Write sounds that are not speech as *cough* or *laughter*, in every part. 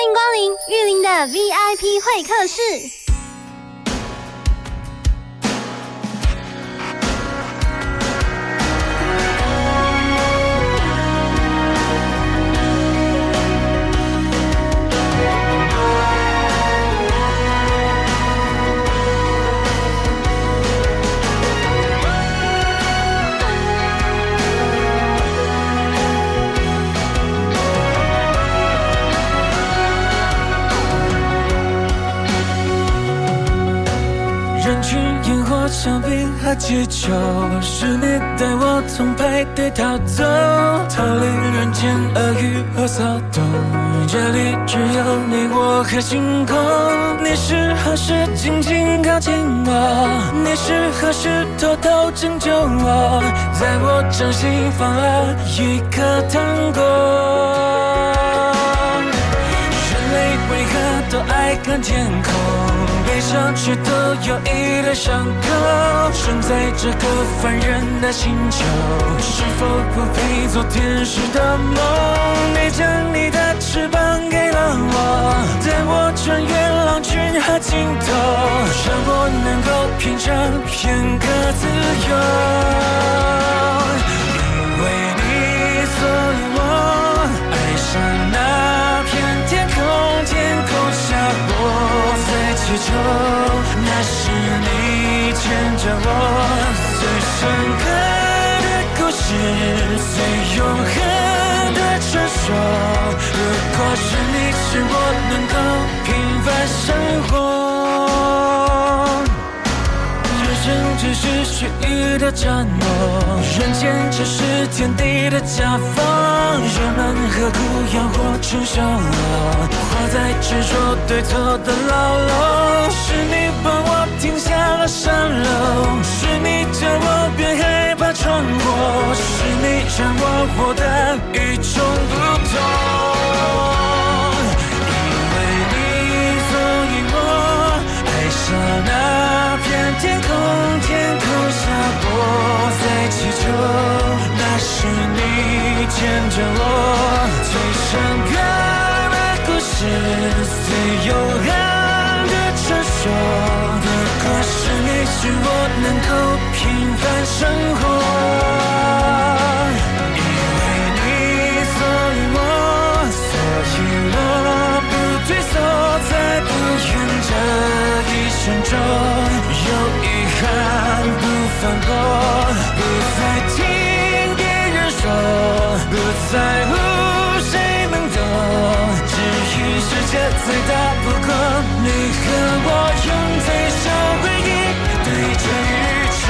欢迎光临玉林的 VIP 会客室。香槟和气球，是你带我从派对逃走，逃离人间恶语和骚动。这里只有你我和星空。你是何时静静靠近我？你是何时偷偷拯救我？在我掌心放了一颗糖果。人类为何都爱看天空？悲伤却都有一道伤口，生在这个凡人的星球，是否不配做天使的梦？你将你的翅膀给了我，带我穿越狼群和尽头，让我能够品尝片刻自由。着我最深刻的故事，最永恒的传说。如果是你，是我能够平凡生活。只是虚臾的承诺，人间只是天地的夹缝。人们何苦要活成小了？在执着对错的牢笼，是你帮我停下了山楼，是你叫我别害怕闯祸，是你让我活得与众不同。因为你，所以我爱上那天空，天空下我在祈求，那是你牵着我最深刻。的故事最永恒的传说。如果是你，是我能够平凡生活。因为你，所以我，所以我不退缩，在不愿这一生中不放过，不再听别人说，不在乎谁能懂，至于。世界最大不过，你和我用最少回忆对着宇宙。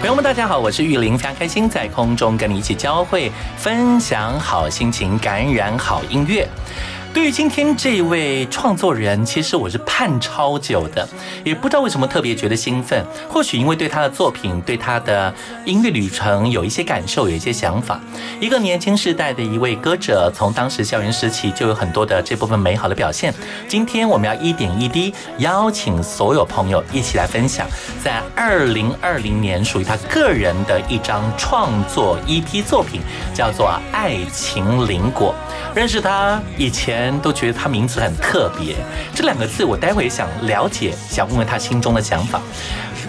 朋友们，大家好，我是玉林，非常开心在空中跟你一起交汇，分享好心情，感染好音乐。对于今天这位创作人，其实我是盼超久的，也不知道为什么特别觉得兴奋。或许因为对他的作品、对他的音乐旅程有一些感受、有一些想法。一个年轻时代的一位歌者，从当时校园时期就有很多的这部分美好的表现。今天我们要一点一滴邀请所有朋友一起来分享，在二零二零年属于他个人的一张创作 EP 作品，叫做《爱情灵果》。认识他以前都觉得他名字很特别，这两个字我待会想了解，想问问他心中的想法。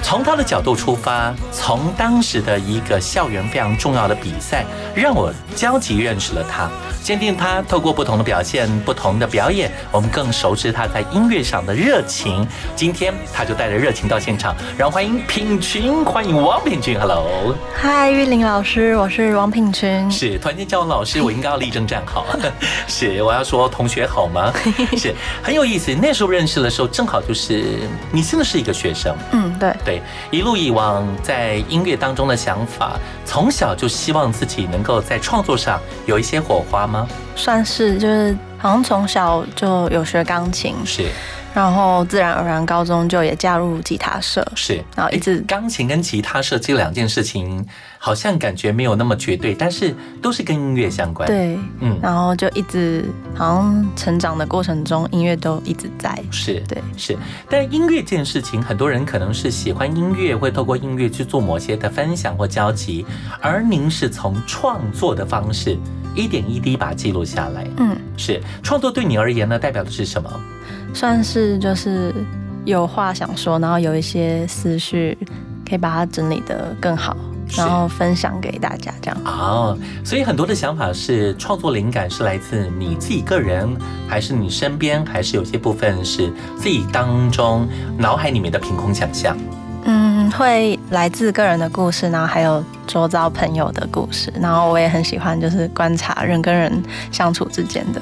从他的角度出发，从当时的一个校园非常重要的比赛，让我交集认识了他。坚定他透过不同的表现、不同的表演，我们更熟知他在音乐上的热情。今天他就带着热情到现场，让我欢迎品群，欢迎王品群。Hello，嗨，玉林老师，我是王品群。是，突然间叫我老师，我应该要立正站好。*laughs* 是，我要说同学好吗？*laughs* 是很有意思。那时候认识的时候，正好就是你真的是一个学生。嗯，对。对，一路以往在音乐当中的想法，从小就希望自己能够在创作上有一些火花吗？算是就是好像从小就有学钢琴，是然后自然而然高中就也加入吉他社，是，然后一直诶钢琴跟吉他社这两件事情，好像感觉没有那么绝对，但是都是跟音乐相关。，对，嗯，然后就一直好像成长的过程中，音乐都一直在。是，对，是。但音乐这件事情，很多人可能是喜欢音乐，会透过音乐去做某些的分享或交集，而您是从创作的方式，一点一滴把它记录下来。嗯，是创作对你而言呢，代表的是什么？算是就是有话想说，然后有一些思绪可以把它整理的更好，然后分享给大家，这样。哦，所以很多的想法是创作灵感是来自你自己个人，还是你身边，还是有些部分是自己当中脑海里面的凭空想象？嗯，会来自个人的故事，然后还有周遭朋友的故事，然后我也很喜欢就是观察人跟人相处之间的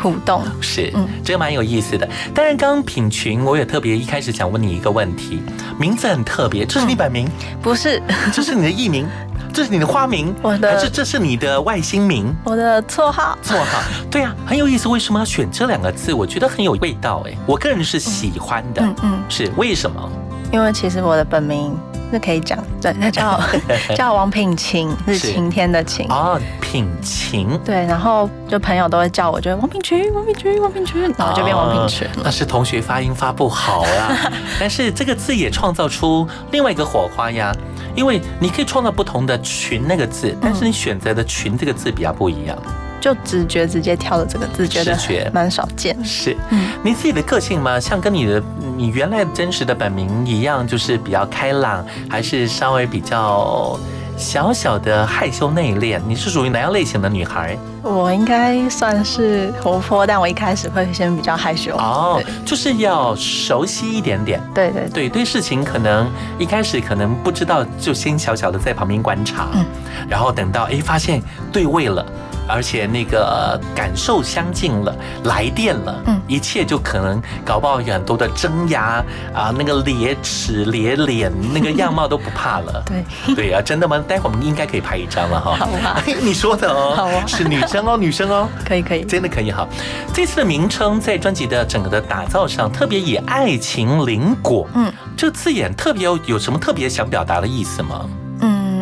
互动。是，嗯这个蛮有意思的。当然，刚刚品群，我也特别一开始想问你一个问题，名字很特别，这是你本名，不是这是你的艺名，*laughs* 这是你的花名，我的还是这是你的外星名？我的绰号，绰号，对啊，很有意思。为什么要选这两个字？我觉得很有味道哎，我个人是喜欢的。嗯嗯，是为什么？因为其实我的本名是可以讲，对，他叫 *laughs* 叫王品晴，是是晴天的晴。哦，品晴。对，然后就朋友都会叫我，就王品群，王品群，王品群，然后就变王品群那是同学发音发不好啦。*laughs* 但是这个字也创造出另外一个火花呀，因为你可以创造不同的“群”那个字，但是你选择的“群”这个字比较不一样。就直觉直接跳了这个字，觉得蛮少见。是嗯你自己的个性吗？像跟你的你原来真实的本名一样，就是比较开朗，还是稍微比较小小的害羞内敛？你是属于哪样类型的女孩？我应该算是活泼，但我一开始会先比较害羞。哦，就是要熟悉一点点。对对对，对对，事情可能一开始可能不知道，就先小小的在旁边观察，嗯然后等到哎发现对位了。而且那个感受相近了，来电了，嗯一切就可能搞不好有很多的挣扎啊，那个咧齿咧脸，那个样貌都不怕了。*laughs* 对，对啊，真的吗？待会儿我们应该可以拍一张了哈。*laughs* 好啊 *laughs* 你说的哦，好啊是女生哦，女生哦。可以可以。真的可以哈。这次的名称在专辑的整个的打造上，特别以爱情灵果，嗯这字眼特别有有什么特别想表达的意思吗？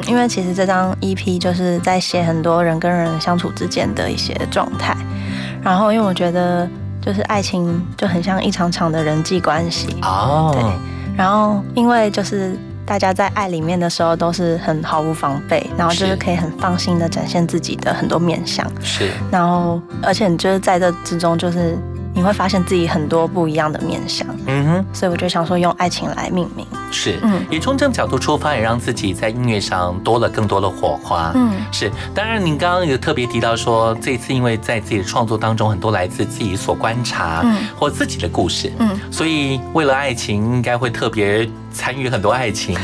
嗯，因为其实这张 EP 就是在写很多人跟人相处之间的一些状态，然后因为我觉得就是爱情就很像一场场的人际关系，哦，对。然后因为就是大家在爱里面的时候都是很毫无防备，然后就是是可以很放心的展现自己的很多面相，是。然后而且你就是在这之中就是你会发现自己很多不一样的面相，嗯哼，所以我就想说用爱情来命名，是，嗯。也从这个角度出发，也让自己在音乐上多了更多的火花。嗯。是，当然，您刚刚有特别提到说，这次因为在自己的创作当中，很多来自自己所观察，嗯。或自己的故事，嗯。所以为了爱情，应该会特别参与很多爱情。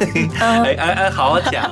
嗯 *laughs* 哎哎哎，好好讲，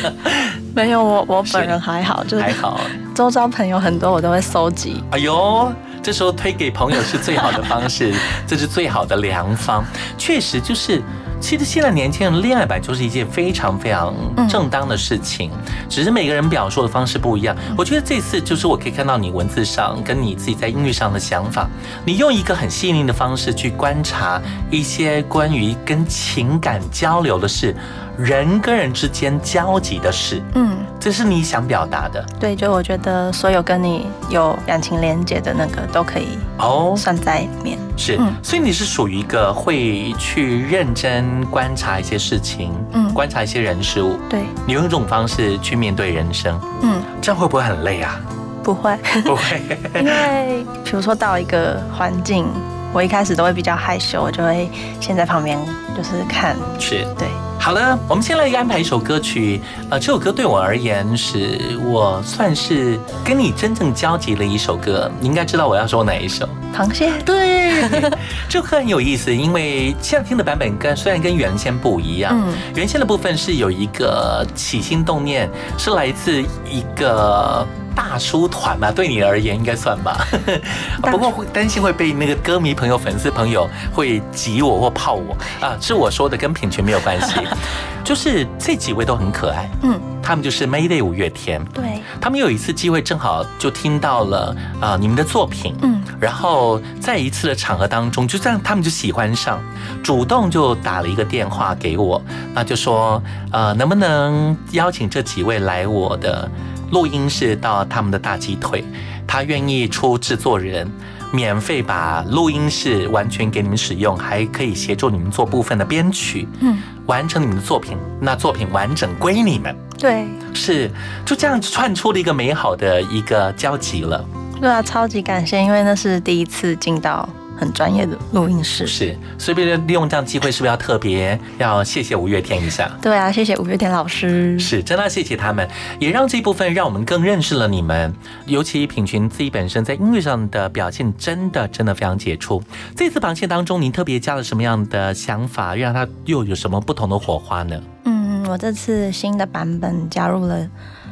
*laughs* 没有我我本人还好，就是还好。周遭朋友很多我都会搜集，哎呦，这时候推给朋友是最好的方式，*laughs* 这是最好的良方。确实，就是其实现在年轻人恋爱本来就是一件非常非常正当的事情，只是每个人表述的方式不一样。我觉得这次就是我可以看到你文字上跟你自己在音乐上的想法，你用一个很细腻的方式去观察一些关于跟情感交流的事，人跟人之间交集的事，嗯，这是你想表达的。对，就我觉得所有跟你有感情连接的那个都可以哦。算在里面。是，嗯。所以你是属于一个会去认真观察一些事情，嗯。观察一些人事物，对，你用这种方式去面对人生，嗯，这样会不会很累啊？不会，不会，*laughs* 因为比如说到一个环境，我一开始都会比较害羞，我就会先在旁边就是看，是，对，好了，我们先来安排一首歌曲。呃，这首歌对我而言，是我算是跟你真正交集的一首歌。你应该知道我要说哪一首。螃蟹，对，*laughs* 这歌很有意思，因为现在听的版本跟虽然跟原先不一样，嗯原先的部分是有一个起心动念，是来自一个。大叔团嘛，对你而言应该算吧。*laughs* 不过会担心会被那个歌迷朋友、粉丝朋友会挤我或泡我 *laughs* 啊，是我说的，跟品权没有关系。*laughs* 就是这几位都很可爱，嗯，他们就是 Mayday 五月天。对，他们有一次机会，正好就听到了啊、你们的作品，嗯，然后在一次的场合当中，就这样他们就喜欢上，主动就打了一个电话给我，那就说呃能不能邀请这几位来我的录音室到他们的大鸡腿，他愿意出制作人。免费把录音室完全给你们使用，还可以协助你们做部分的编曲，嗯，完成你们的作品。那作品完整归你们，对，是就这样串出了一个美好的一个交集了。对啊，超级感谢，因为那是第一次进到很专业的录音室。是，所以利用这样机会，是不是要特别要谢谢五月天一下？对啊，谢谢五月天老师。是，真的要谢谢他们，也让这一部分让我们更认识了你们。尤其品群自己本身在音乐上的表现，真的真的非常杰出。这次螃蟹当中，您特别加了什么样的想法，让它又有什么不同的火花呢？嗯，我这次新的版本加入了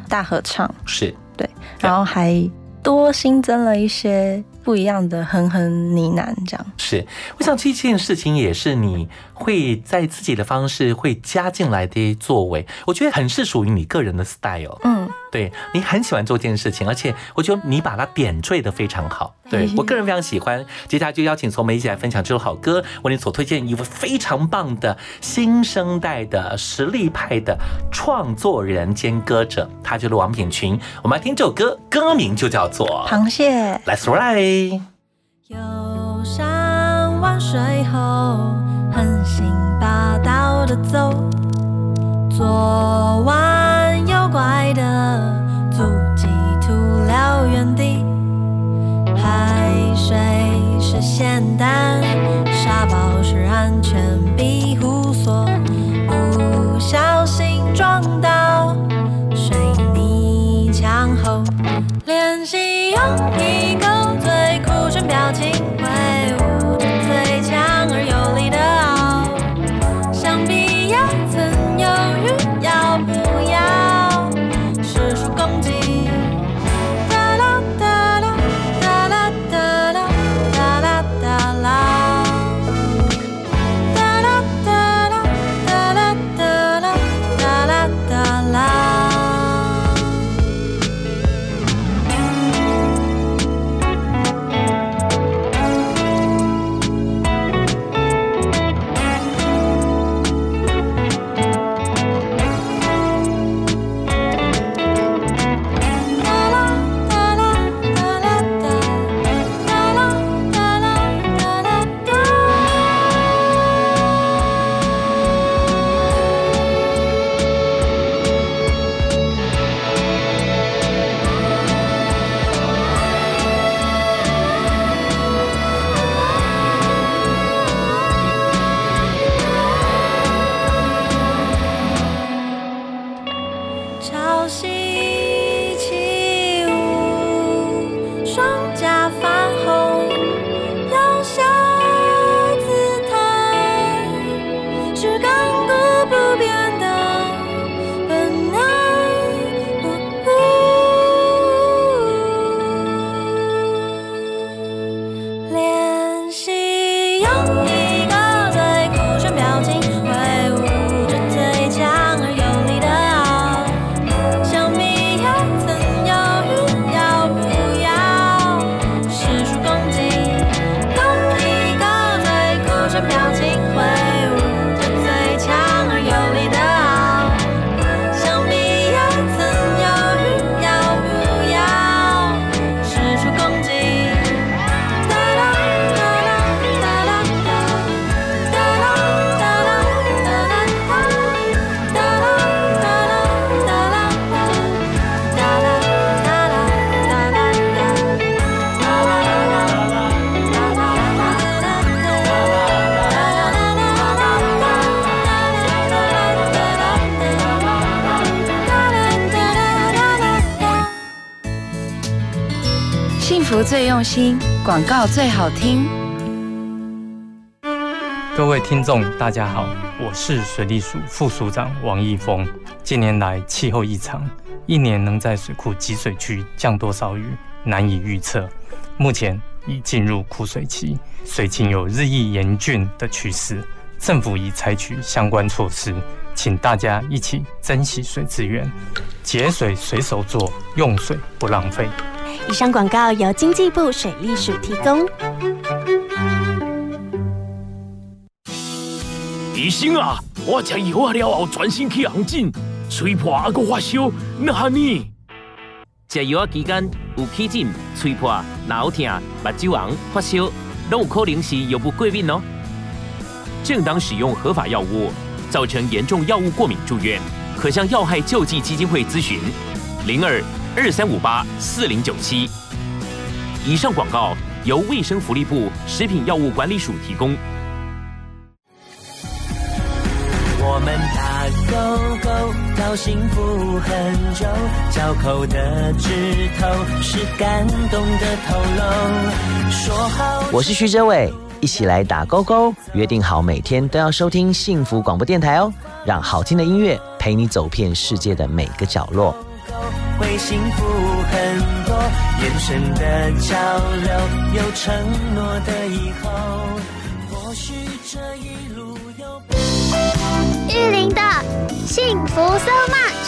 大合唱，是，对，然后还多新增了一些不一样的哼哼呢喃，这样。是，我想这件事情也是你会在自己的方式会加进来的作为，我觉得很是属于你个人的 style。嗯，对你很喜欢做这件事情，而且我觉得你把它点缀的非常好。对我个人非常喜欢。接下来就邀请从梅一起来分享这首好歌，为你所推荐一位非常棒的新生代的实力派的创作人兼歌者，他就是王品群。我们来听这首歌，歌名就叫做螃蟹。《Let's Ride》。游山玩水后，横行霸道的走，左弯右拐的足迹涂了原地。海水是咸淡，沙包是安全庇护所，不小心撞到水泥墙后。练习用一个最酷炫表情用心，广告最好听。各位听众，大家好，我是水利署副署长王义峰。近年来气候异常，一年能在水库集水区降多少雨难以预测。目前已进入枯水期，水情有日益严峻的趋势。政府已采取相关措施，请大家一起珍惜水资源，节水随手做，用水不浪费。以上广告由经济部水利署提供。医生啊，我吃药啊了后，全身起红疹，吹破还佫发烧，那哈呢？食药啊期间有起疹、吹破、脑疼、目睭红、发烧，都有可能是药物过敏哦。正当使用合法药物，造成严重药物过敏住院，可向药害救济基金会咨询：零二二三五八四零九七。以上广告由卫生福利部食品药物管理署提供。我们打勾勾到幸福很久，交口的指头是感动的透露。说好，我是徐哲伟。一起来打勾勾，约定好每天都要收听幸福广播电台哦，让好听的音乐陪你走遍世界的每个角落。会幸福很多，眼神的交流，有承诺的以后，或许这一路有玉林的幸福 so much。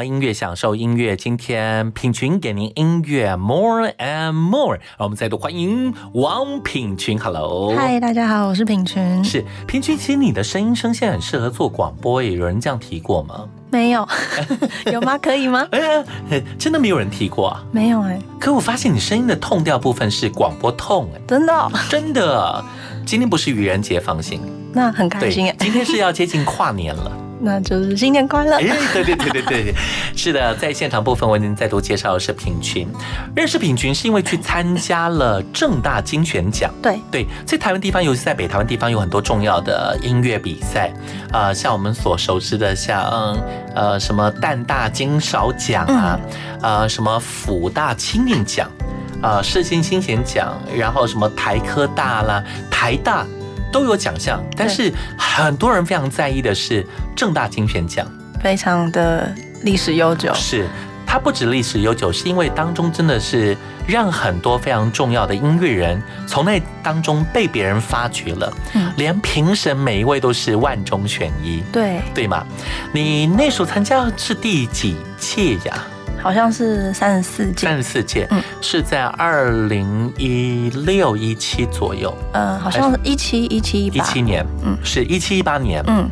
要音乐，享受音乐。今天品群给您音乐 more and more，让我们再度欢迎王品群。Hello，嗨，大家好，我是品群。是品群，其实你的声音声线很适合做广播耶，有人这样提过吗？没有，*laughs* 有吗？可以吗？*laughs* 哎，真的没有人提过啊。没有哎、可我发现你声音的痛调部分是广播痛哎，真的、哦，真的。今天不是愚人节，放心。那很开心哎。今天是要接近跨年了。*laughs* 那就是新年快乐！哎，对对对对对，是的，在现场部分，我已经再度介绍的是品群。认识品群是因为去参加了正大金选奖。对对，在台湾地方，尤其在北台湾地方，有很多重要的音乐比赛。呃，像我们所熟知的，像呃什么淡大金勺奖啊，呃什么辅大青运奖，呃世新新贤奖，然后什么台科大啦、台大。都有奖项，但是很多人非常在意的是正大金选奖，非常的历史悠久。是它不止历史悠久，是因为当中真的是让很多非常重要的音乐人从那当中被别人发掘了，嗯，连评审每一位都是万中选一，对对吗？你那时候参加是第几届呀？好像是三十四届，三十四届，嗯，是在二零一六一七左右，呃，好像是一七一七一七年，嗯，是一七一八年，嗯，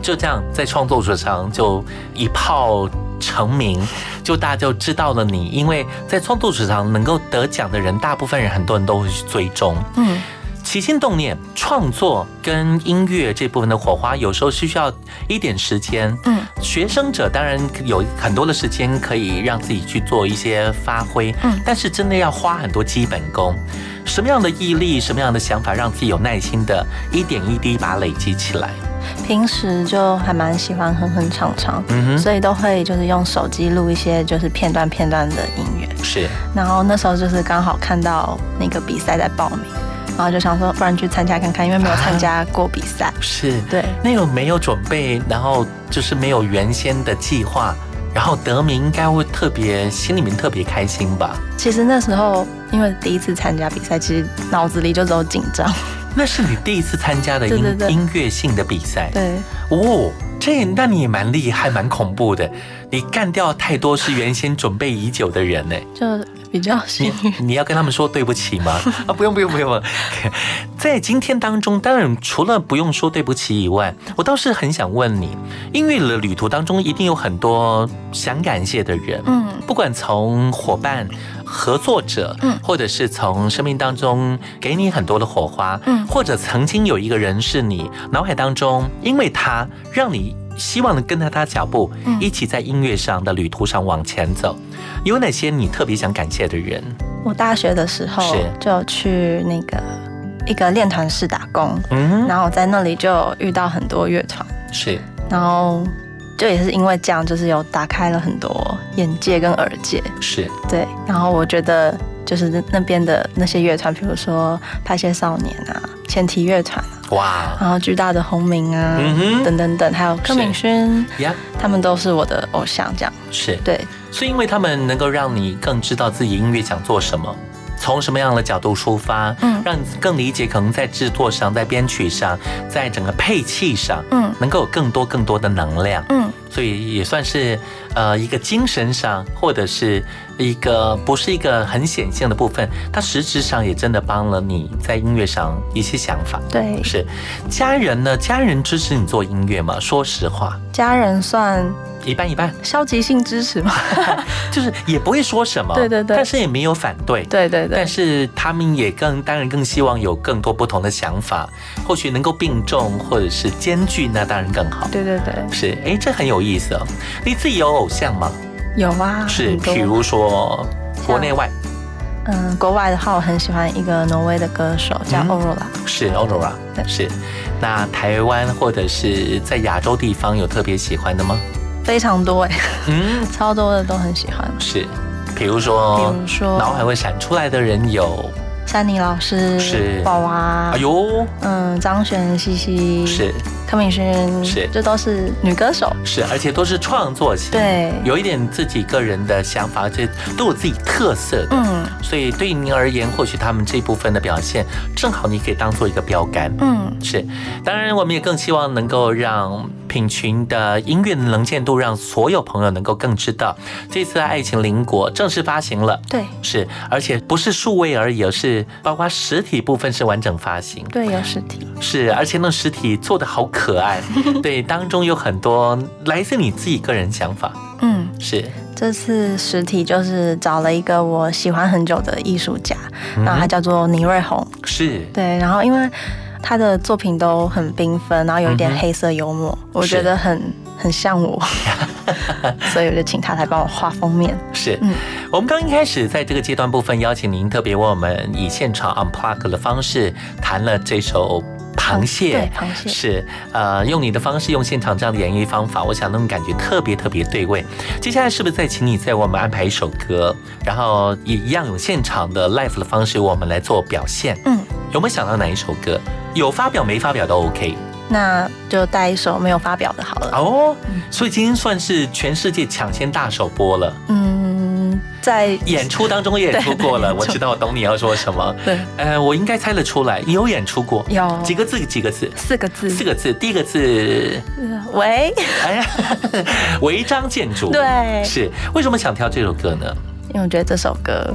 就这样在创作者上就一炮成名，就大家就知道了你，因为在创作史上能够得奖的人，大部分人很多人都会去追踪，嗯。起心动念、创作跟音乐这部分的火花，有时候是需要一点时间。嗯，学生者当然有很多的时间可以让自己去做一些发挥。嗯，但是真的要花很多基本功。什么样的毅力，什么样的想法，让自己有耐心的一点一滴把它累积起来。平时就还蛮喜欢哼哼唱唱，嗯哼，所以都会就是用手机录一些就是片段片段的音乐。是，然后那时候就是刚好看到那个比赛在报名。然后就想说，不然去参加看看，因为没有参加过比赛。*laughs* 啊、是对，那种没有准备，然后就是没有原先的计划，然后得名应该会特别心里面特别开心吧？其实那时候因为第一次参加比赛，其实脑子里就只有紧张。那是你第一次参加的 *laughs* 音音乐性的比赛，对哦，这那你也蛮厉害，蛮恐怖的。你干掉太多是原先准备已久的人呢，就比较幸运。你要跟他们说对不起吗？*laughs* 啊，不用不用不用。在今天当中，当然除了不用说对不起以外，我倒是很想问你，音乐的旅途当中一定有很多想感谢的人，嗯，不管从伙伴。合作者，嗯，或者是从生命当中给你很多的火花，嗯，或者曾经有一个人是你脑海当中，因为他让你希望能跟着他脚步，嗯，一起在音乐上的旅途上往前走。有哪些你特别想感谢的人？我大学的时候就去那个一个练团室打工，嗯，然后在那里就遇到很多乐团，是，然后。就也是因为这样，就是有打开了很多眼界跟耳界，是对。然后我觉得就是那边的那些乐团，比如说拍些少年啊、前提乐团啊，哇，然后巨大的轰鸣啊，嗯、等等等，还有柯敏勋呀，他们都是我的偶像，这样。是。对。是因为他们能够让你更知道自己音乐想做什么。从什么样的角度出发，嗯，让你更理解，可能在制作上，在编曲上，在整个配器上，嗯，能够有更多更多的能量，嗯，所以也算是呃一个精神上，或者是一个不是一个很显性的部分，它实质上也真的帮了你在音乐上一些想法。对，是家人呢？家人支持你做音乐吗？说实话，家人算。一半一半，消极性支持嘛，*laughs* 就是也不会说什么，对对对，但是也没有反对，对对对，但是他们也更当然更希望有更多不同的想法，或许能够并重或者是兼具，那当然更好。对对对，是，哎，这很有意思哦。你自己有偶像吗？有啊，是，比如说国内外，嗯，国外的话，我很喜欢一个挪威的歌手叫 Aurora，是 Aurora，是。那台湾或者是在亚洲地方有特别喜欢的吗？非常多哎，嗯，*laughs* 超多的都很喜欢。是，比如说，比如说，脑海会闪出来的人有？珊妮老师，是。宝娃，哎呦，嗯，张悬、西西，是柯敏勋，是，这都是女歌手，是，而且都是创作型，对，有一点自己个人的想法，而且都有自己特色的，嗯，所以对您而言，或许他们这部分的表现，正好你可以当做一个标杆，嗯，是。当然，我们也更希望能够让。品群的音乐的能见度，让所有朋友能够更知道。这次的《爱情邻国》正式发行了，对，是，而且不是数位而已，而是包括实体部分是完整发行。对，有实体。是，而且那实体做的好可爱，*laughs* 对，当中有很多来自你自己个人想法。嗯，是。这次实体就是找了一个我喜欢很久的艺术家，然后他叫做倪瑞红。是。对，然后因为他的作品都很缤纷，然后有一点黑色幽默，我觉得很很像我，*laughs* 所以我就请他来帮我画封面。是，嗯，我们刚一开始在这个阶段部分邀请您特别为我们以现场 unplug 的方式弹了这首。螃蟹，对，螃蟹是呃，用你的方式，用现场这样的演绎方法，我想那种感觉特别特别对味。接下来是不是再请你再为我们安排一首歌，然后也一样用现场的 live 的方式，我们来做表现？嗯，有没有想到哪一首歌？有发表没发表都 OK。那就带一首没有发表的好了。哦，所以今天算是全世界抢先大首播了。嗯，在演出当中演出过了，我知道，我懂你要说什么。对，呃，我应该猜得出来，有演出过，有几个字？几个字？四个字。四个字。第一个字，违。哎呀，*laughs* *laughs* 违章建筑。对，是为什么想挑这首歌呢？因为我觉得这首歌。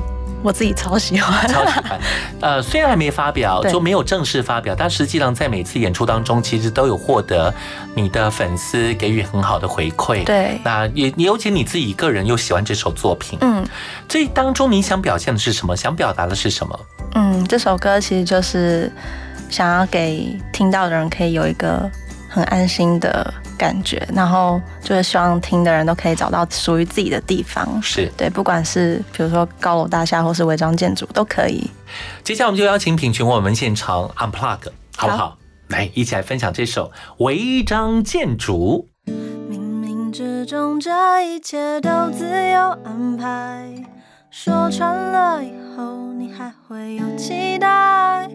我自己超喜欢，*laughs* 超喜欢。呃，虽然还没发表，就没有正式发表，但实际上在每次演出当中，其实都有获得你的粉丝给予很好的回馈。对，那也尤其你自己个人又喜欢这首作品，嗯，这当中你想表现的是什么？想表达的是什么？嗯，这首歌其实就是想要给听到的人可以有一个很安心的。感觉，然后就是希望听的人都可以找到属于自己的地方。是对，不管是比如说高楼大厦或是违章建筑都可以。接下来我们就邀请品群我们现场 unplug，好不好？来，一起来分享这首违章建筑。冥冥之中，这一切都自有安排。说穿了以后，你还会有期待。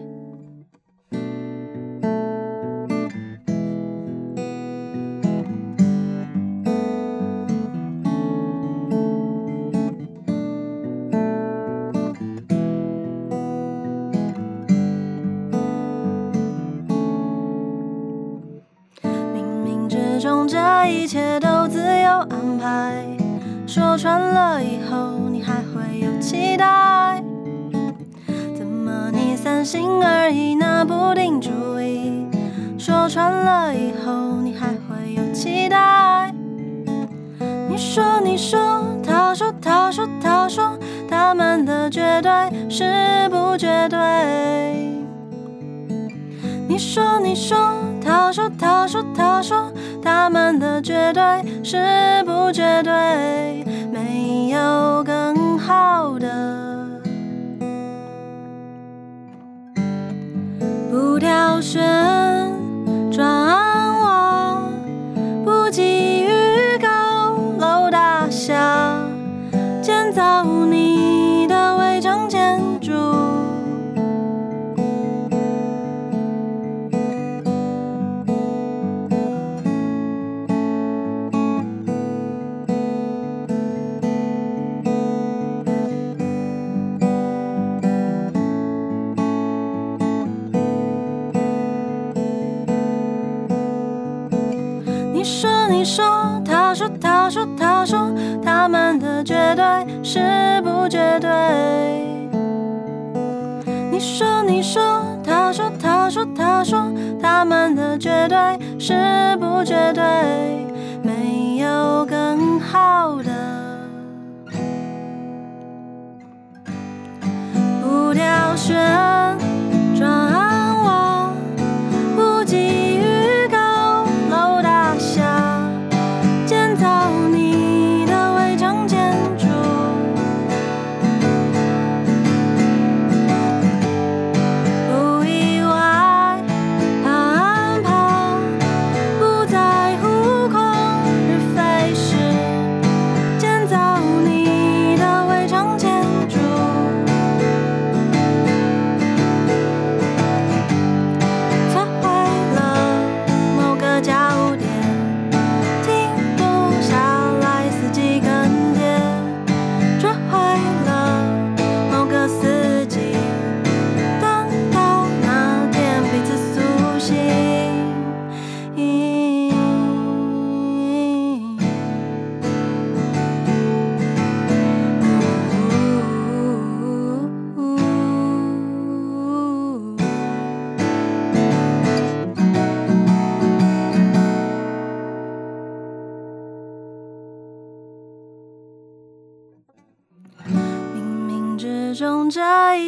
一切都自有安排，说穿了以后，你还会有期待？怎么你三心二意拿不定主意？说穿了以后，你还会有期待？你说你说，他说他说他说，他们的绝对是不绝对？你说你说，他说他说他说。他们的绝对是不绝对，没有更好的，绝对是不绝对？没有更好的，不挑选。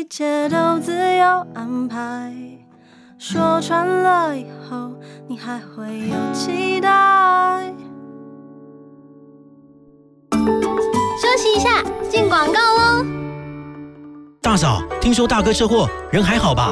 一切都自有安排。说穿了以后，你还会有期待。休息一下，进广告喽。大嫂，听说大哥车祸，人还好吧？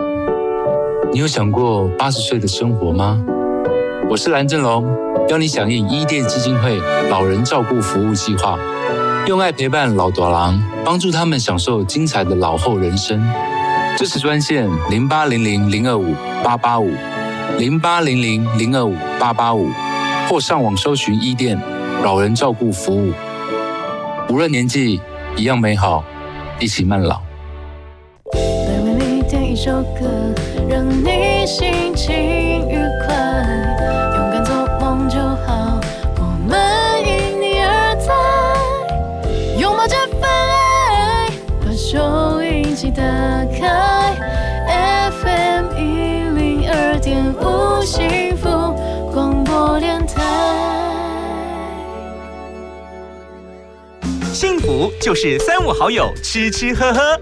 你有想过八十岁的生活吗？我是蓝正龙，邀你响应伊甸基金会老人照顾服务计划，用爱陪伴老多郎，帮助他们享受精彩的老后人生。支持专线零八零零零二五八八五零八零零零二五八八五，或上网搜寻伊甸老人照顾服务。无论年纪，一样美好，一起慢老。首歌，让你心情愉快，勇敢做梦就好，我们因你而在，拥抱这份爱，把收音机打开，FM 一零二点五幸福广播电台。幸福就是三五好友吃吃喝喝，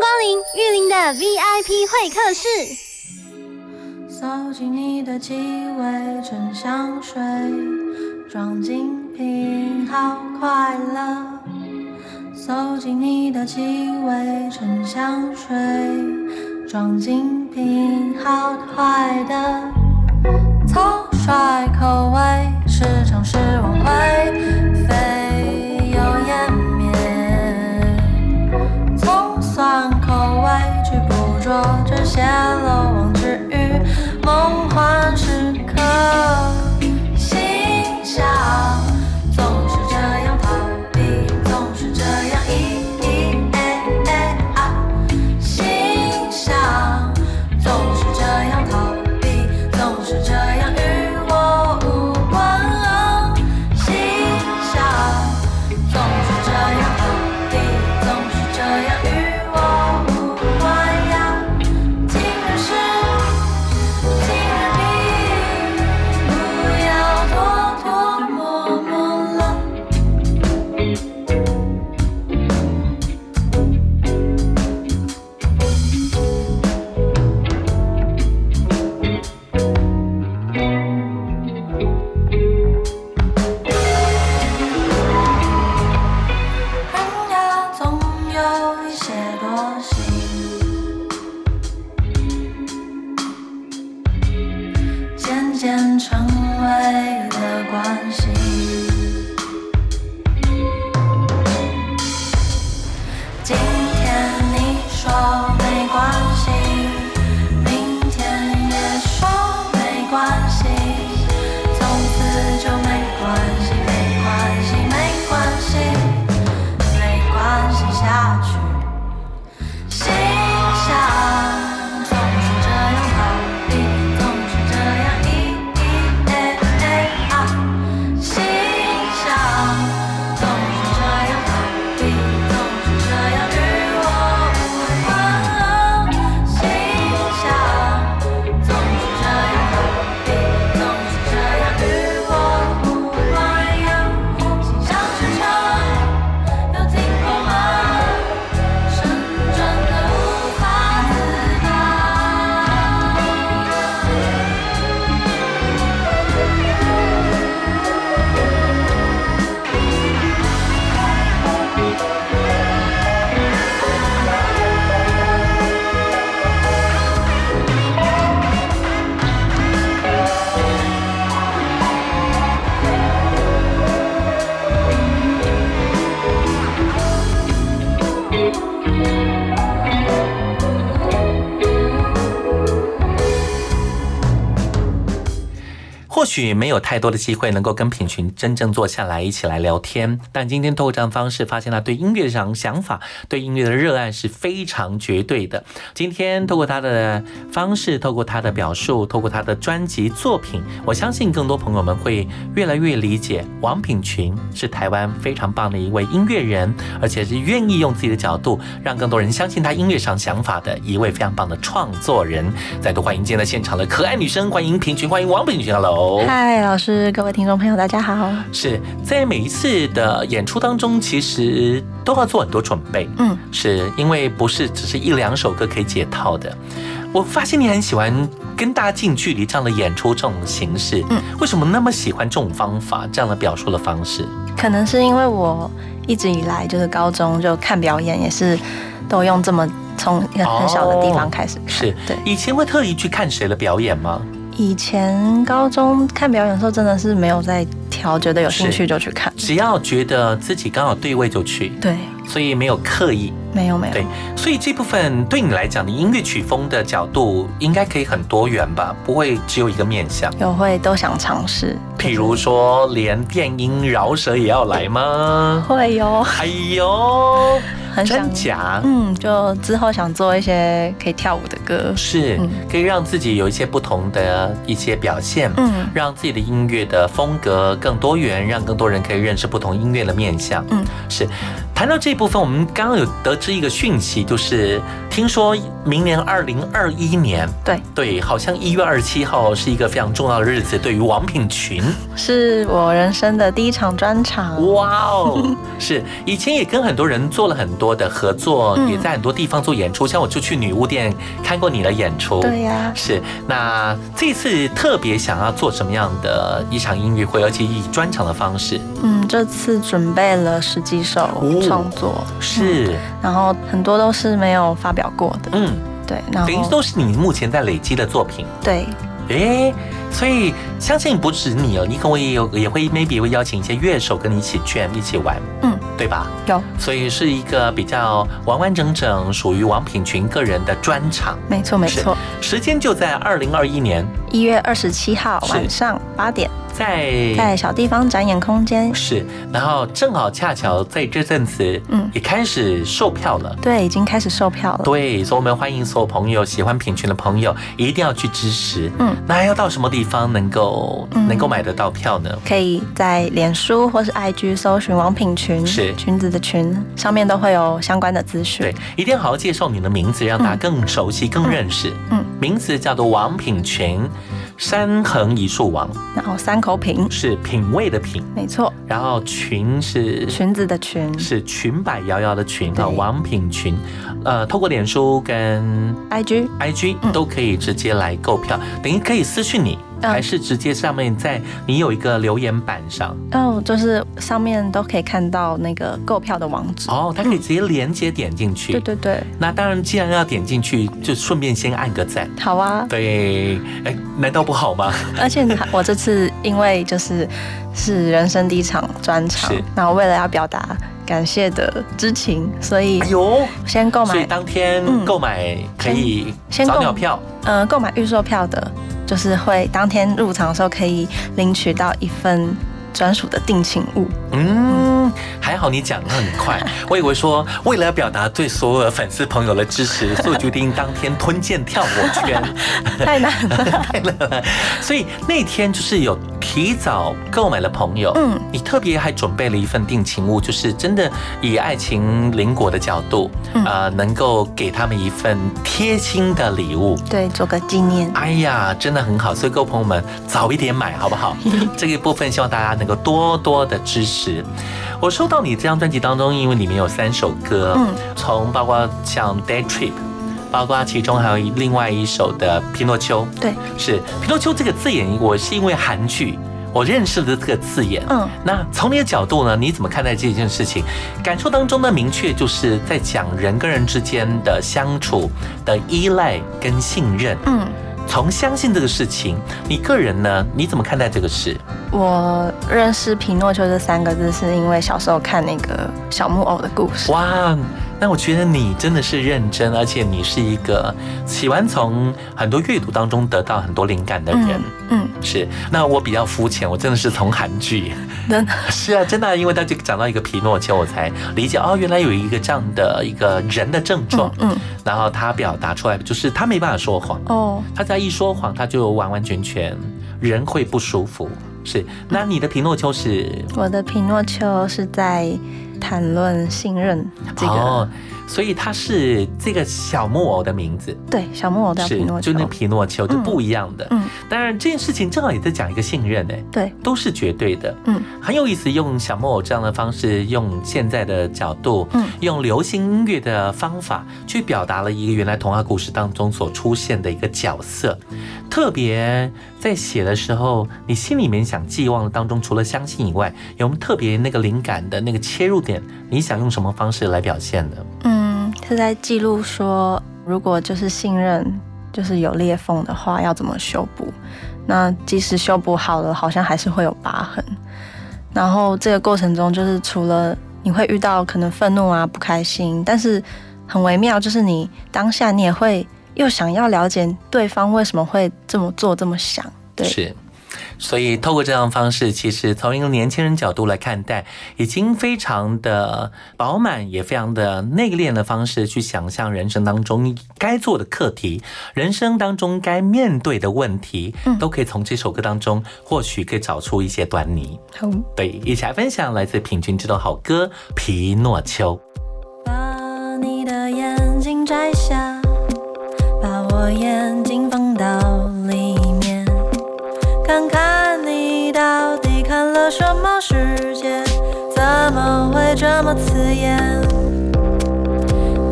欢迎光临玉林的 VIP 会客室。搜集你的气味，纯香水，装进瓶，好快乐。搜集你的气味，纯香水，装进瓶，好快的。草率口味，时常是往回，非捕捉这些漏网之鱼，梦幻时刻。许没有太多的机会能够跟品群真正坐下来一起来聊天，但今天透过这样方式，发现他对音乐上想法、对音乐的热爱是非常绝对的。今天透过他的方式，透过他的表述，透过他的专辑作品，我相信更多朋友们会越来越理解王品群是台湾非常棒的一位音乐人，而且是愿意用自己的角度让更多人相信他音乐上想法的一位非常棒的创作人。再度欢迎今天在现场的可爱女生，欢迎品群，欢迎王品群，Hello。嗨，老师，各位听众朋友，大家好。是在每一次的演出当中，其实都要做很多准备。嗯，是因为不是只是一两首歌可以解套的。我发现你很喜欢跟大家近距离这样的演出这种形式。嗯，为什么那么喜欢这种方法，这样的表述的方式？可能是因为我一直以来就是高中就看表演，也是都用这么从一个很小的地方开始看。是对。以前会特意去看谁的表演吗？以前高中看表演的时候，真的是没有在挑，觉得有兴趣就去看，只要觉得自己刚好对位就去。对，所以没有刻意，没有没有。对，所以这部分对你来讲，你音乐曲风的角度应该可以很多元吧？不会只有一个面向。有会都想尝试，譬如说连电音饶舌也要来吗？会哟。哎呦。很真假？嗯，就之后想做一些可以跳舞的歌，是、嗯可以让自己有一些不同的一些表现，嗯让自己的音乐的风格更多元，让更多人可以认识不同音乐的面向。嗯，是。谈到这部分，我们刚刚有得知一个讯息，就是听说明年二零二一年，对对，好像一月二十七号是一个非常重要的日子，对于王品群，是我人生的第一场专场。哇哦，*laughs* 是以前也跟很多人做了很多的合作，嗯也在很多地方做演出，像我就去女巫店看过你的演出。对呀是。那这次特别想要做什么样的一场音乐会，而且以专场的方式？嗯，这次准备了十几首创作，是，然后很多都是没有发表过的。嗯，对，然后等于都是你目前在累积的作品。对，诶，所以相信不止你哦，你可能也有也会 maybe 会邀请一些乐手跟你一起 jam 一起玩，嗯，对吧？有，所以是一个比较完完整整属于王品群个人的专场。没错没错，时间就在二零二一年一月二十七号晚上八点，在在小地方展演空间。是，然后正好恰巧在这阵子，嗯也开始售票了。对，已经开始售票了。对，所以我们欢迎所有朋友喜欢品群的朋友，一定要去支持。嗯，那要到什么地方能够、嗯。能够买得到票呢？可以在脸书或是 IG 搜寻王品群，是。裙子的裙，上面都会有相关的资讯。对，一定要好好介绍你的名字，让大家更熟悉、更认识。嗯，名字叫做王品群，山横一树王，然后三口品，是品味的品，没错，然后群是裙子的裙，是裙摆摇摇的裙啊，王品群。呃，透过脸书跟 IG IG 都可以直接来购票，等于可以私讯你，嗯还是直接上面在你有一个留言板上嗯，就是上面都可以看到那个购票的网址。哦，它可以直接连接点进去。对对对，那当然，既然要点进去，就顺便先按个赞。好啊。对，哎，难道不好吗？*laughs* 而且我这次因为就是是人生第一场专场是，那我为了要表达感谢的之情，所以有先购买，所以当天嗯购买可以先购早鸟票。嗯，购买预售票的，就是会当天入场的时候可以领取到一份专属的定情物。嗯，还好你讲的很快，*laughs* 我以为说为了表达对所有的粉丝朋友的支持，所以我决定当天吞剑跳火圈，*laughs* 太难了，*laughs* 太难了。所以那天就是有提早购买的朋友，嗯，你特别还准备了一份定情物，就是真的以爱情邻国的角度，嗯呃，能够给他们一份贴心的礼物。对，做个纪念。哎呀，真的很好，所以各位朋友们早一点买好不好？这个部分希望大家能够多多的支持。我收到你这张专辑当中，因为里面有三首歌，嗯，从包括像《Day Trip》，包括其中还有另外一首的《皮诺丘》，对，是“皮诺丘”这个字眼，我是因为韩剧。我认识了这个字眼，嗯，那从你的角度呢，你怎么看待这件事情？感受当中呢，明确就是在讲人跟人之间的相处的依赖跟信任，嗯，从相信这个事情，你个人呢，你怎么看待这个事？我认识匹诺丘这三个字，是因为小时候看那个小木偶的故事。哇，那我觉得你真的是认真，而且你是一个喜欢从很多阅读当中得到很多灵感的人。嗯，是。那我比较肤浅，我真的是从韩剧。真的 *laughs* 是啊，真的，因为他就讲到一个皮诺丘，我才理解哦，原来有一个这样的一个人的症状。嗯，然后他表达出来就是他没办法说谎。哦，他在一说谎，他就完完全全人会不舒服。是。那你的皮诺丘是？我的皮诺丘是在。谈论信任这个，所以他是这个小木偶的名字。对，小木偶的皮诺丘，就那皮诺丘就不一样的。嗯，当然这件事情正好也在讲一个信任呢。对，都是绝对的。嗯，很有意思，用小木偶这样的方式，用现在的角度，嗯，用流行音乐的方法去表达了一个原来童话故事当中所出现的一个角色，特别。在写的时候，你心里面想寄望的当中，除了相信以外，有没有特别那个灵感的那个切入点？你想用什么方式来表现呢？嗯，是在记录说，如果就是信任就是有裂缝的话，要怎么修补？那即使修补好了，好像还是会有疤痕。然后这个过程中，就是除了你会遇到可能愤怒啊、不开心，但是很微妙，就是你当下你也会。又想要了解对方为什么会这么做、这么想，对，是，所以透过这样的方式，其实从一个年轻人角度来看待，已经非常的饱满，也非常的内敛的方式去想象人生当中该做的课题，人生当中该面对的问题，都可以从这首歌当中或许可以找出一些端倪。好，对，一起来分享来自品君这首好歌《皮诺丘》。把你的眼睛摘下。把我眼睛这么刺眼？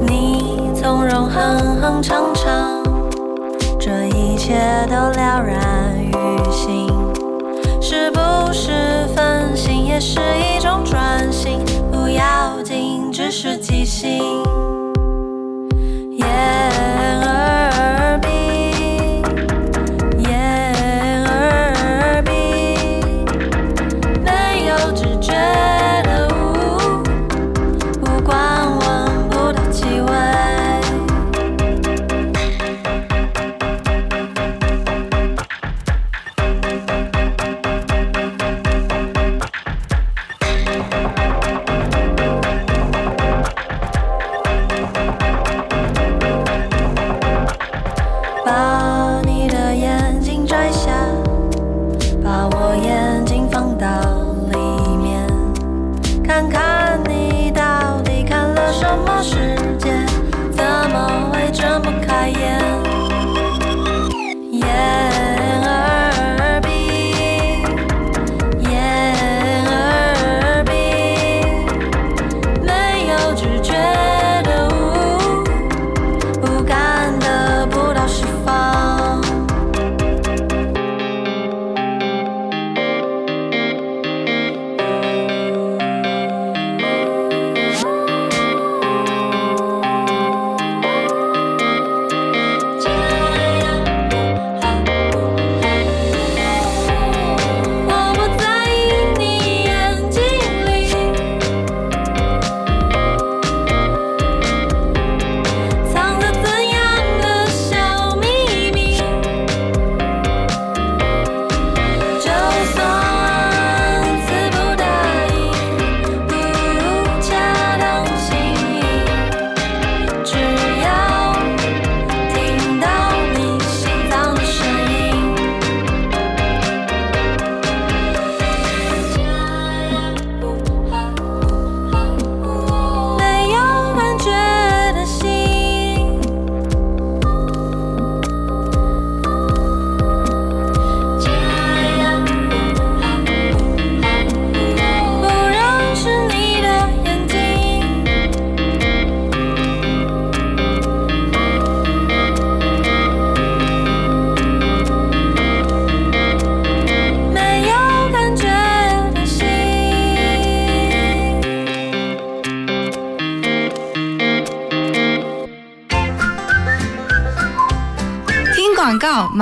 你从容哼哼唱唱，这一切都了然于心。是不是分心也是一种专心？不要紧，只是即兴。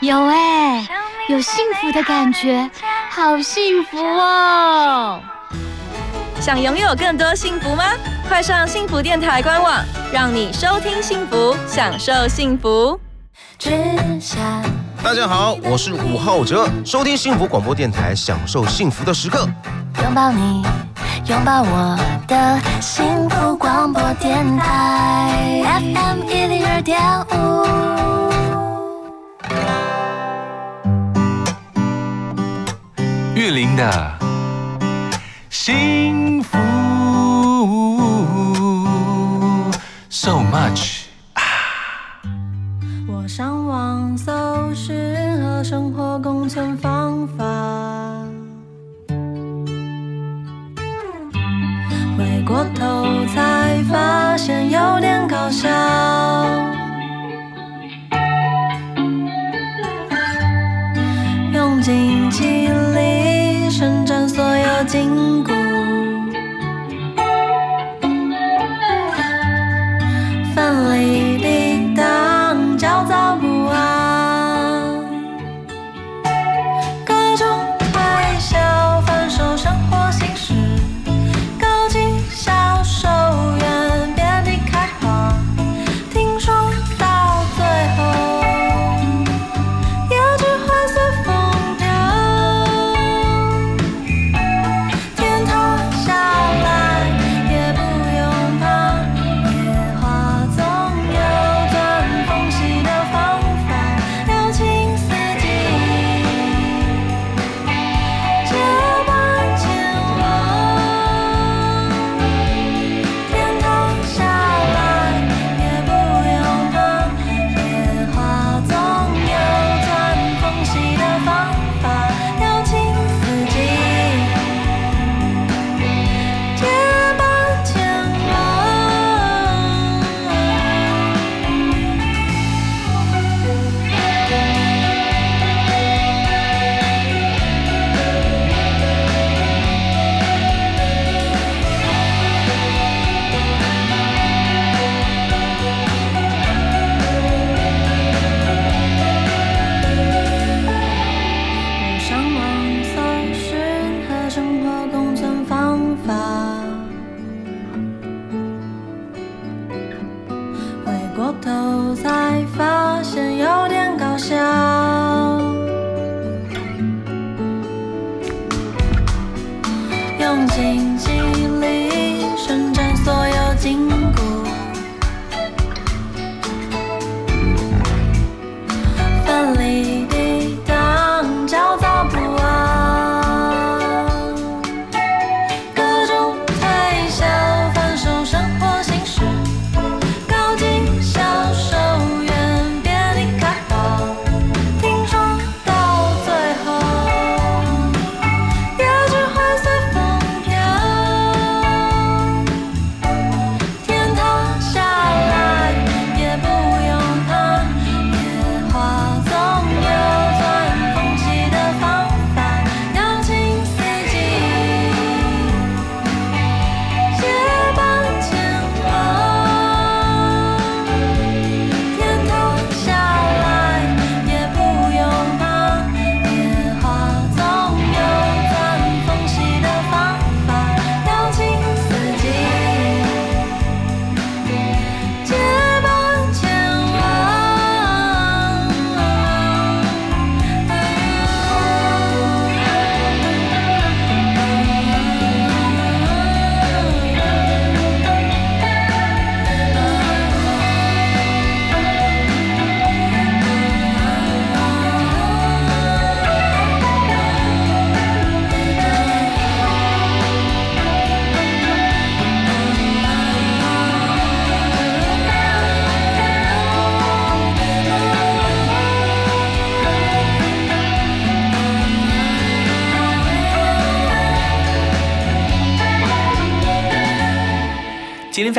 有哎，有幸福的感觉，好幸福哦。想拥有更多幸福吗？快上幸福电台官网，让你收听幸福，享受幸福。大家好，我是吴浩哲，收听幸福广播电台，享受幸福的时刻。拥抱你，拥抱我的幸福广播电台，FM 一零二点五。林的幸福，so much。我上网搜寻和生活共存方法，回过头才发现有点搞笑。静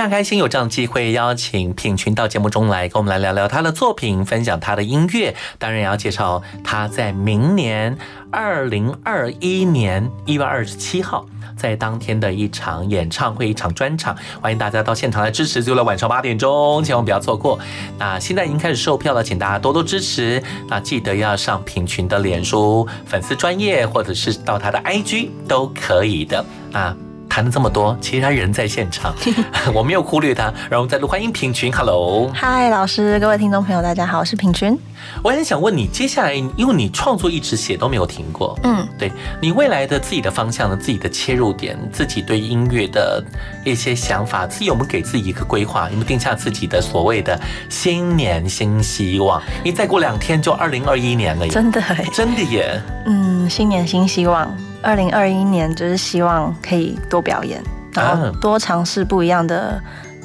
常开心有这样机会邀请品群到节目中来，跟我们来聊聊他的作品，分享他的音乐，当然也要介绍他在明年二零二一年一月二十七号。在当天的一场演唱会、一场专场，欢迎大家到现场来支持，就在晚上八点钟，千万不要错过。那现在已经开始售票了，请大家多多支持。那记得要上品群的脸书粉丝专业，或者是到他的 IG 都可以的啊。谈了这么多，其实他人在现场，*laughs* 我没有忽略他。然后再度欢迎品群，Hello，嗨，老师，各位听众朋友，大家好，我是品群。我很想问你，接下来因为你创作一直写都没有停过，嗯，对你未来的自己的方向呢，自己的切入点，自己对音乐的一些想法，自己有没有给自己一个规划？有没有定下自己的所谓的新年新希望？因为再过两天就二零二一年了耶，真的哎，真的耶，嗯，新年新希望。二零二一年就是希望可以多表演，然后多尝试不一样的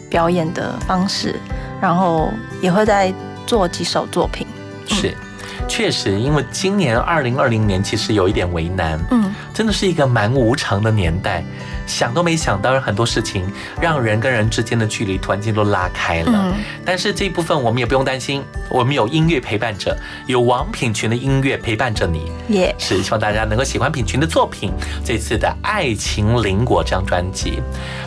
表演的方式，然后也会再做几首作品。是，确实，因为今年二零二零年其实有一点为难，嗯，真的是一个蛮无常的年代。想都没想到，很多事情让人跟人之间的距离突然间都拉开了。嗯，但是这一部分我们也不用担心，我们有音乐陪伴着，有王品群的音乐陪伴着你。耶，是希望大家能够喜欢品群的作品。这次的《爱情邻国》这张专辑，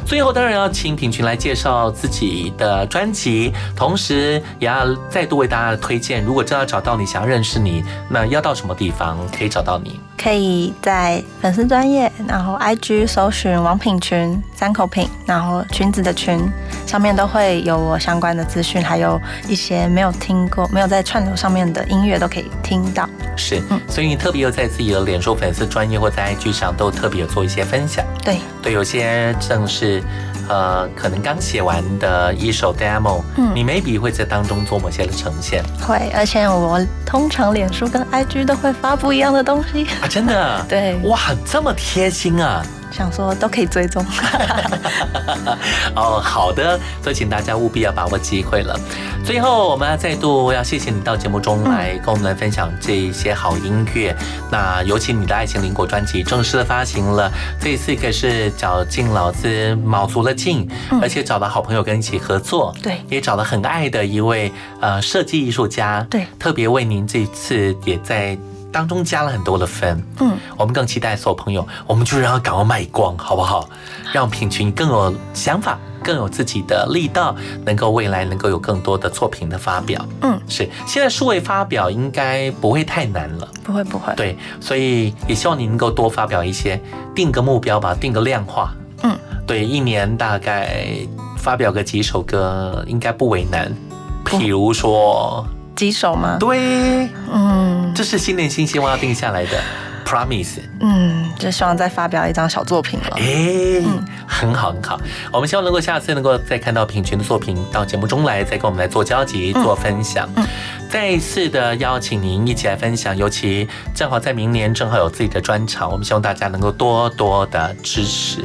最后当然要请品群来介绍自己的专辑，同时也要再度为大家推荐。如果真要找到你，想要认识你，那要到什么地方可以找到你？可以在粉丝专业，然后 IG 搜寻王品群三口品，然后裙子的裙上面都会有我相关的资讯，还有一些没有听过、没有在串流上面的音乐都可以听到。是，所以你特别有在自己的脸书粉丝专业或在 IG 上都特别有做一些分享。对，对，有些正是呃可能刚写完的一首 demo，嗯你 maybe 会在当中做某些的呈现。会，而且我通常脸书跟 IG 都会发不一样的东西。啊，真的？*laughs* 对，哇，这么贴心啊！想说都可以追踪。*laughs* 哦，好的，所以请大家务必要把握机会了。最后，我们要再度要谢谢你到节目中来跟我们来分享这一些好音乐。那尤其你的《爱情邻国》专辑正式的发行了，这一次可是绞尽脑汁、卯足了劲，而且找了好朋友跟你一起合作，对，也找了很爱的一位呃设计艺术家，对，特别为您这次也在。当中加了很多的分，嗯，我们更期待所有朋友，我们就让他赶快卖光，好不好？让品群更有想法，更有自己的力道，能够未来能够有更多的作品的发表。嗯，是，现在数位发表应该不会太难了，不会不会。对，所以也希望你能够多发表一些，定个目标吧，定个量化。嗯，对，一年大概发表个几首歌，应该不为难。譬如说。几首吗？对，嗯，这是新年新希望要定下来的 promise。嗯，就希望再发表一张小作品了。哎，很好很好，我们希望能够下次能够再看到品群的作品到节目中来，再跟我们来做交集、做分享。嗯，再一次的邀请您一起来分享，尤其正好在明年正好有自己的专场，我们希望大家能够多多的支持。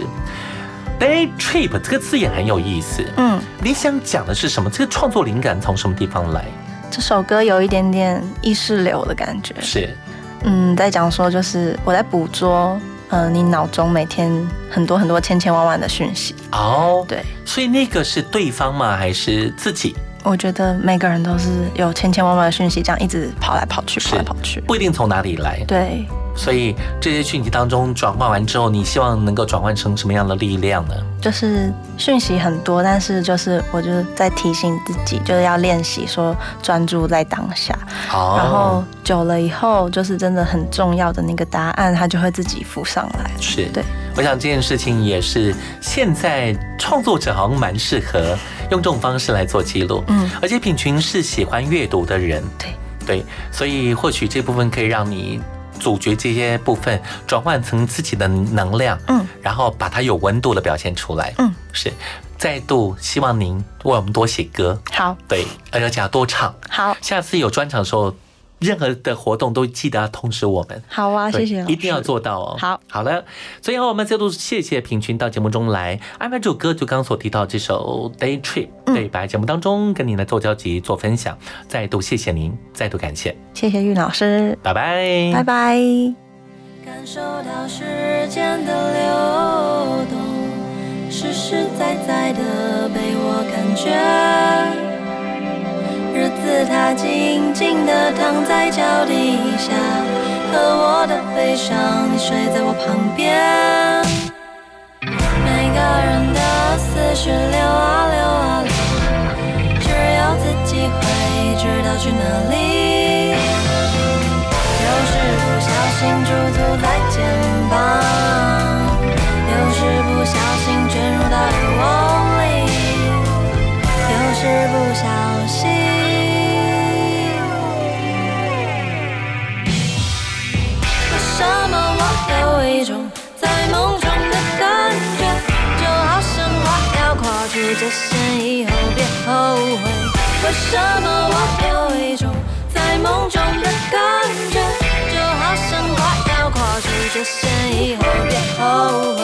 Day trip 这个字眼很有意思。嗯，你想讲的是什么？这个创作灵感从什么地方来？这首歌有一点点意识流的感觉，是，嗯，在讲说就是我在捕捉，呃，你脑中每天很多很多千千万万的讯息。哦，对，所以那个是对方吗？还是自己？我觉得每个人都是有千千万万的讯息，这样一直跑来跑去，跑来跑去，不一定从哪里来。对，所以这些讯息当中转换完之后，你希望能够转换成什么样的力量呢？就是讯息很多，但是就是我就是在提醒自己，就是要练习说专注在当下。哦，然后久了以后，就是真的很重要的那个答案，它就会自己浮上来。是对，我想这件事情也是现在创作者好像蛮适合用这种方式来做记录。嗯，而且品群是喜欢阅读的人，对对，所以或许这部分可以让你。主角这些部分转换成自己的能量，嗯，然后把它有温度的表现出来，嗯，是。再度希望您为我们多写歌，好，对，而且要多唱，好。下次有专场的时候，任何的活动都记得要通知我们。好啊，谢谢，一定要做到哦。好，好了，最后我们再度谢谢品群到节目中来安排这首歌，就刚所提到这首《Day Trip》，对，白节目当中跟您来做交集、做分享，再度谢谢您，再度感谢，谢谢玉老师，拜拜，拜拜。感受到时间的流动，实实在在的被我感觉。日子它静静的躺在脚底下，和我的悲伤。你睡在我旁边，每个人的思绪流啊流啊流，只有自己会知道去哪里。有时不小心驻足在肩膀。界限以后别后悔，为什么我有一种在梦中的感觉，就好像快要跨出界限以后别后悔。